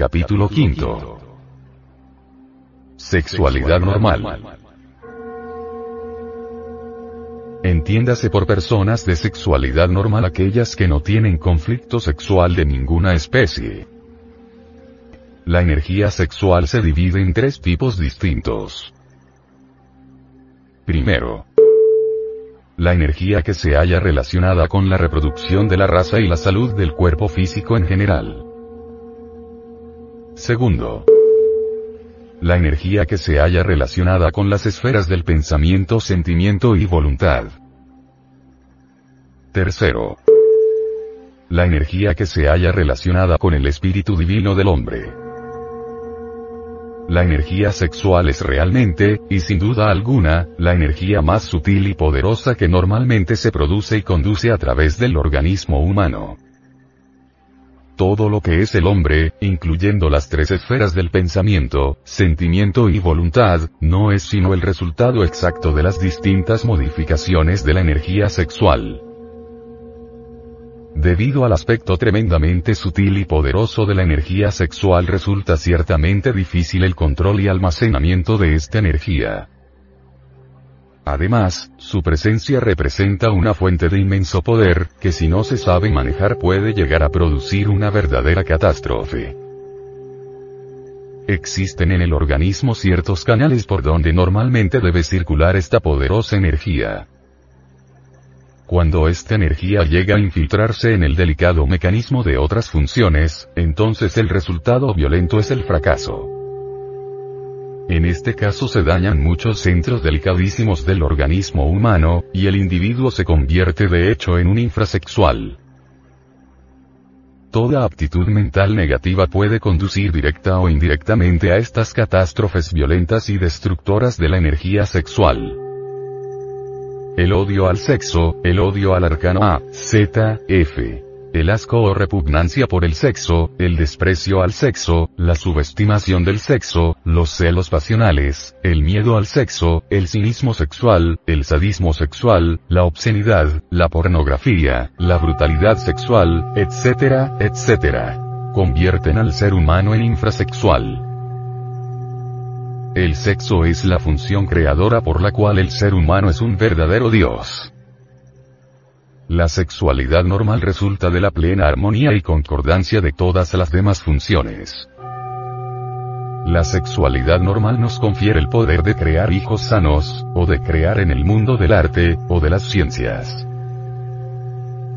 Capítulo quinto. Sexualidad normal. Entiéndase por personas de sexualidad normal aquellas que no tienen conflicto sexual de ninguna especie. La energía sexual se divide en tres tipos distintos. Primero, la energía que se halla relacionada con la reproducción de la raza y la salud del cuerpo físico en general. Segundo. La energía que se halla relacionada con las esferas del pensamiento, sentimiento y voluntad. Tercero. La energía que se halla relacionada con el espíritu divino del hombre. La energía sexual es realmente, y sin duda alguna, la energía más sutil y poderosa que normalmente se produce y conduce a través del organismo humano. Todo lo que es el hombre, incluyendo las tres esferas del pensamiento, sentimiento y voluntad, no es sino el resultado exacto de las distintas modificaciones de la energía sexual. Debido al aspecto tremendamente sutil y poderoso de la energía sexual resulta ciertamente difícil el control y almacenamiento de esta energía. Además, su presencia representa una fuente de inmenso poder, que si no se sabe manejar puede llegar a producir una verdadera catástrofe. Existen en el organismo ciertos canales por donde normalmente debe circular esta poderosa energía. Cuando esta energía llega a infiltrarse en el delicado mecanismo de otras funciones, entonces el resultado violento es el fracaso. En este caso se dañan muchos centros delicadísimos del organismo humano, y el individuo se convierte de hecho en un infrasexual. Toda aptitud mental negativa puede conducir directa o indirectamente a estas catástrofes violentas y destructoras de la energía sexual. El odio al sexo, el odio al arcano A, Z, F el asco o repugnancia por el sexo, el desprecio al sexo, la subestimación del sexo, los celos pasionales, el miedo al sexo, el cinismo sexual, el sadismo sexual, la obscenidad, la pornografía, la brutalidad sexual, etcétera, etcétera. Convierten al ser humano en infrasexual. El sexo es la función creadora por la cual el ser humano es un verdadero Dios. La sexualidad normal resulta de la plena armonía y concordancia de todas las demás funciones. La sexualidad normal nos confiere el poder de crear hijos sanos, o de crear en el mundo del arte, o de las ciencias.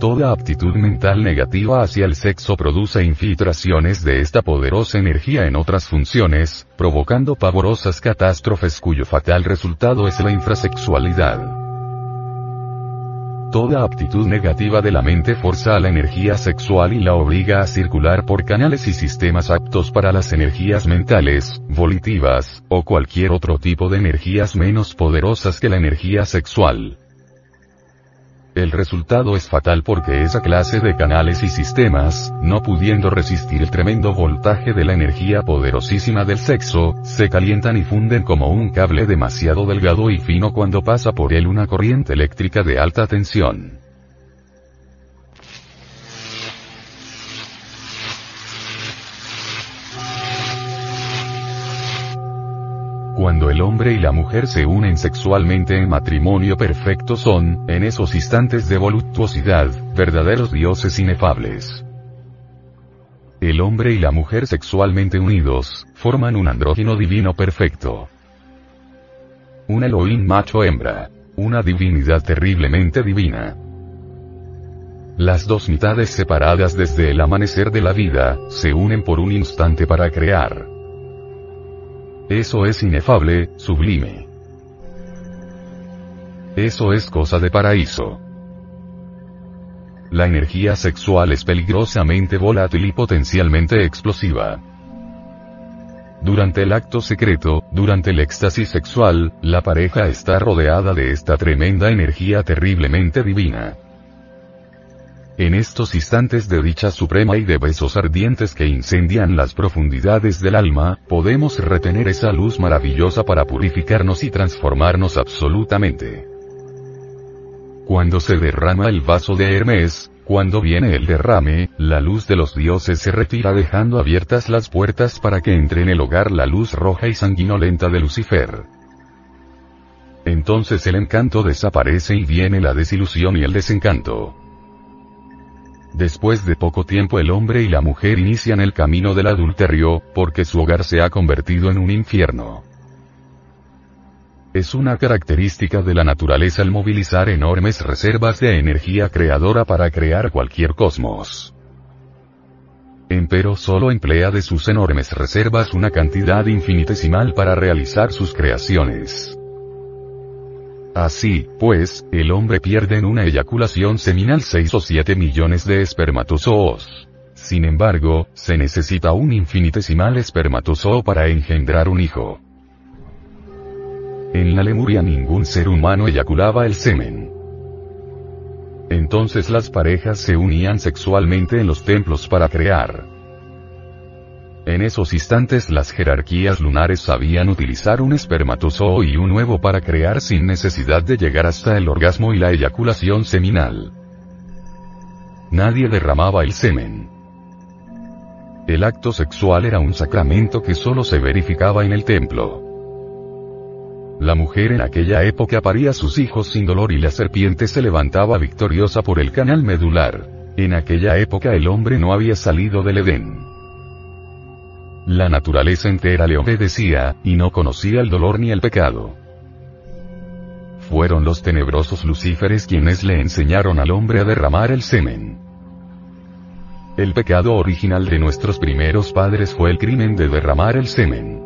Toda aptitud mental negativa hacia el sexo produce infiltraciones de esta poderosa energía en otras funciones, provocando pavorosas catástrofes cuyo fatal resultado es la infrasexualidad. Toda aptitud negativa de la mente forza a la energía sexual y la obliga a circular por canales y sistemas aptos para las energías mentales, volitivas, o cualquier otro tipo de energías menos poderosas que la energía sexual. El resultado es fatal porque esa clase de canales y sistemas, no pudiendo resistir el tremendo voltaje de la energía poderosísima del sexo, se calientan y funden como un cable demasiado delgado y fino cuando pasa por él una corriente eléctrica de alta tensión. Cuando el hombre y la mujer se unen sexualmente en matrimonio perfecto son, en esos instantes de voluptuosidad, verdaderos dioses inefables. El hombre y la mujer sexualmente unidos, forman un andrógino divino perfecto. Un Elohim macho hembra. Una divinidad terriblemente divina. Las dos mitades separadas desde el amanecer de la vida, se unen por un instante para crear. Eso es inefable, sublime. Eso es cosa de paraíso. La energía sexual es peligrosamente volátil y potencialmente explosiva. Durante el acto secreto, durante el éxtasis sexual, la pareja está rodeada de esta tremenda energía terriblemente divina. En estos instantes de dicha suprema y de besos ardientes que incendian las profundidades del alma, podemos retener esa luz maravillosa para purificarnos y transformarnos absolutamente. Cuando se derrama el vaso de Hermes, cuando viene el derrame, la luz de los dioses se retira dejando abiertas las puertas para que entre en el hogar la luz roja y sanguinolenta de Lucifer. Entonces el encanto desaparece y viene la desilusión y el desencanto. Después de poco tiempo el hombre y la mujer inician el camino del adulterio, porque su hogar se ha convertido en un infierno. Es una característica de la naturaleza el movilizar enormes reservas de energía creadora para crear cualquier cosmos. Empero solo emplea de sus enormes reservas una cantidad infinitesimal para realizar sus creaciones. Así, pues, el hombre pierde en una eyaculación seminal 6 o 7 millones de espermatozoos. Sin embargo, se necesita un infinitesimal espermatozoo para engendrar un hijo. En la Lemuria ningún ser humano eyaculaba el semen. Entonces las parejas se unían sexualmente en los templos para crear. En esos instantes las jerarquías lunares sabían utilizar un espermatozoo y un huevo para crear sin necesidad de llegar hasta el orgasmo y la eyaculación seminal. Nadie derramaba el semen. El acto sexual era un sacramento que solo se verificaba en el templo. La mujer en aquella época paría sus hijos sin dolor y la serpiente se levantaba victoriosa por el canal medular. En aquella época el hombre no había salido del Edén. La naturaleza entera le obedecía, y no conocía el dolor ni el pecado. Fueron los tenebrosos lucíferes quienes le enseñaron al hombre a derramar el semen. El pecado original de nuestros primeros padres fue el crimen de derramar el semen.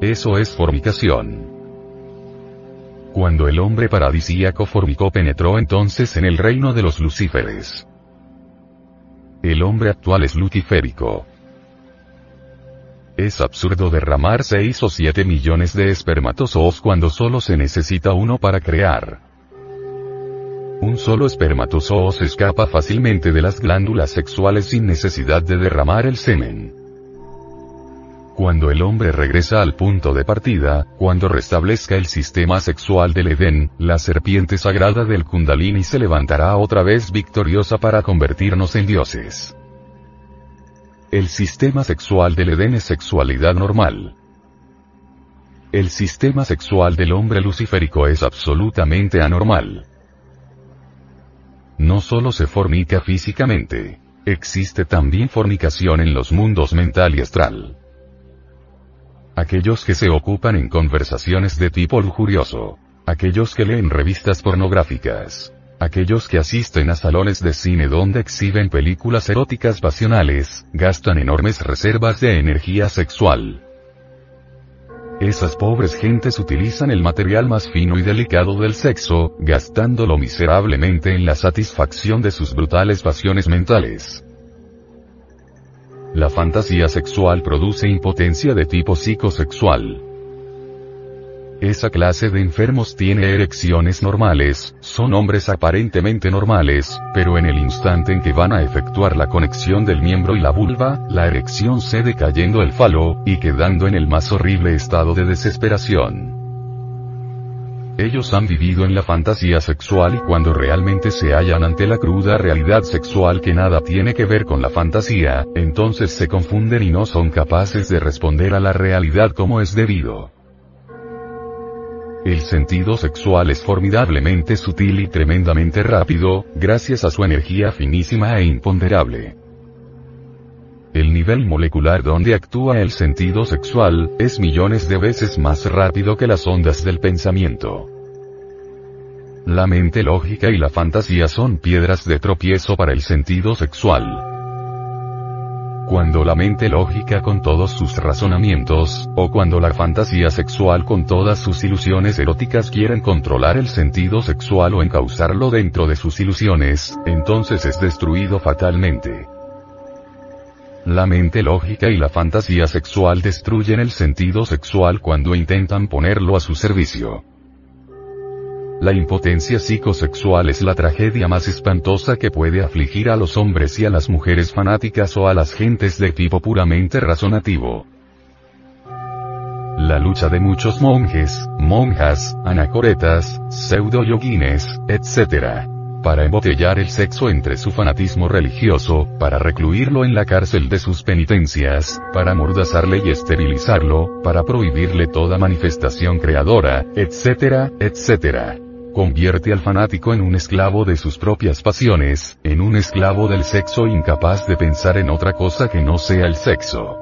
Eso es fornicación. Cuando el hombre paradisíaco fornicó penetró entonces en el reino de los lucíferes. El hombre actual es luciférico. Es absurdo derramar 6 o 7 millones de espermatozoos cuando solo se necesita uno para crear. Un solo espermatozoo se escapa fácilmente de las glándulas sexuales sin necesidad de derramar el semen. Cuando el hombre regresa al punto de partida, cuando restablezca el sistema sexual del Edén, la serpiente sagrada del Kundalini se levantará otra vez victoriosa para convertirnos en dioses. El sistema sexual del Edén es sexualidad normal. El sistema sexual del hombre luciférico es absolutamente anormal. No solo se fornica físicamente. Existe también fornicación en los mundos mental y astral. Aquellos que se ocupan en conversaciones de tipo lujurioso. Aquellos que leen revistas pornográficas. Aquellos que asisten a salones de cine donde exhiben películas eróticas pasionales, gastan enormes reservas de energía sexual. Esas pobres gentes utilizan el material más fino y delicado del sexo, gastándolo miserablemente en la satisfacción de sus brutales pasiones mentales. La fantasía sexual produce impotencia de tipo psicosexual. Esa clase de enfermos tiene erecciones normales, son hombres aparentemente normales, pero en el instante en que van a efectuar la conexión del miembro y la vulva, la erección cede cayendo el falo, y quedando en el más horrible estado de desesperación. Ellos han vivido en la fantasía sexual y cuando realmente se hallan ante la cruda realidad sexual que nada tiene que ver con la fantasía, entonces se confunden y no son capaces de responder a la realidad como es debido. El sentido sexual es formidablemente sutil y tremendamente rápido, gracias a su energía finísima e imponderable. El nivel molecular donde actúa el sentido sexual, es millones de veces más rápido que las ondas del pensamiento. La mente lógica y la fantasía son piedras de tropiezo para el sentido sexual. Cuando la mente lógica con todos sus razonamientos, o cuando la fantasía sexual con todas sus ilusiones eróticas quieren controlar el sentido sexual o encauzarlo dentro de sus ilusiones, entonces es destruido fatalmente. La mente lógica y la fantasía sexual destruyen el sentido sexual cuando intentan ponerlo a su servicio. La impotencia psicosexual es la tragedia más espantosa que puede afligir a los hombres y a las mujeres fanáticas o a las gentes de tipo puramente razonativo. La lucha de muchos monjes, monjas, anacoretas, pseudo-yoguines, etc para embotellar el sexo entre su fanatismo religioso, para recluirlo en la cárcel de sus penitencias, para mordazarle y esterilizarlo, para prohibirle toda manifestación creadora, etcétera, etcétera. Convierte al fanático en un esclavo de sus propias pasiones, en un esclavo del sexo incapaz de pensar en otra cosa que no sea el sexo.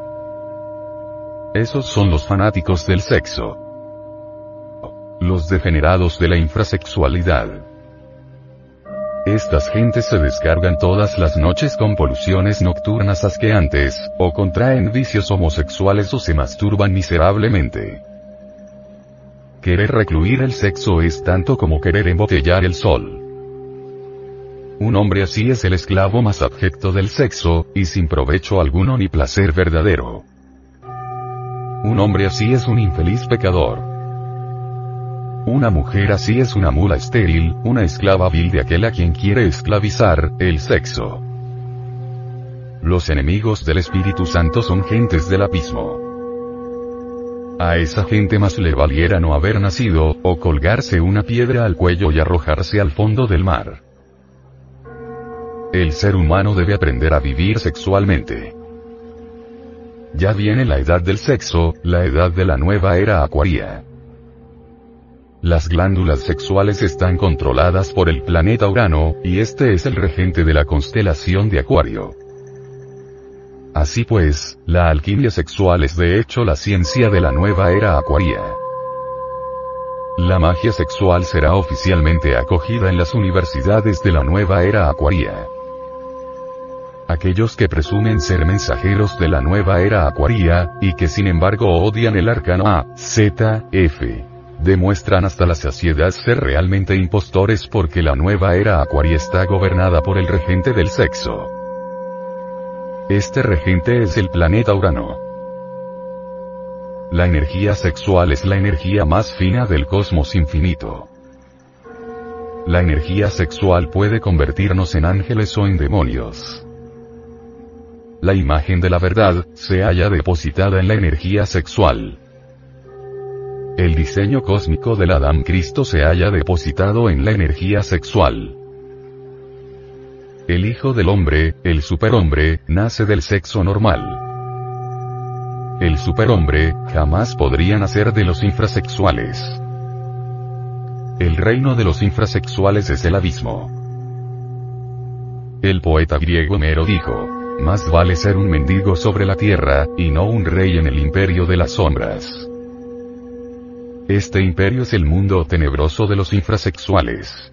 Esos son los fanáticos del sexo. Los degenerados de la infrasexualidad. Estas gentes se descargan todas las noches con poluciones nocturnas asqueantes, o contraen vicios homosexuales o se masturban miserablemente. Querer recluir el sexo es tanto como querer embotellar el sol. Un hombre así es el esclavo más abjecto del sexo, y sin provecho alguno ni placer verdadero. Un hombre así es un infeliz pecador. Una mujer así es una mula estéril, una esclava vil de aquel a quien quiere esclavizar, el sexo. Los enemigos del Espíritu Santo son gentes del abismo. A esa gente más le valiera no haber nacido, o colgarse una piedra al cuello y arrojarse al fondo del mar. El ser humano debe aprender a vivir sexualmente. Ya viene la edad del sexo, la edad de la nueva era acuaria. Las glándulas sexuales están controladas por el planeta Urano, y este es el regente de la constelación de Acuario. Así pues, la alquimia sexual es de hecho la ciencia de la nueva era acuaria. La magia sexual será oficialmente acogida en las universidades de la nueva era acuaria. Aquellos que presumen ser mensajeros de la nueva era acuaria, y que sin embargo odian el arcano A, Z, F, demuestran hasta la saciedad ser realmente impostores porque la nueva era acuaria está gobernada por el regente del sexo. Este regente es el planeta Urano. La energía sexual es la energía más fina del cosmos infinito. La energía sexual puede convertirnos en ángeles o en demonios. La imagen de la verdad, se halla depositada en la energía sexual. El diseño cósmico del Adán Cristo se haya depositado en la energía sexual. El Hijo del Hombre, el superhombre, nace del sexo normal. El superhombre, jamás podría nacer de los infrasexuales. El reino de los infrasexuales es el abismo. El poeta griego Homero dijo, más vale ser un mendigo sobre la tierra, y no un rey en el imperio de las sombras. Este imperio es el mundo tenebroso de los infrasexuales.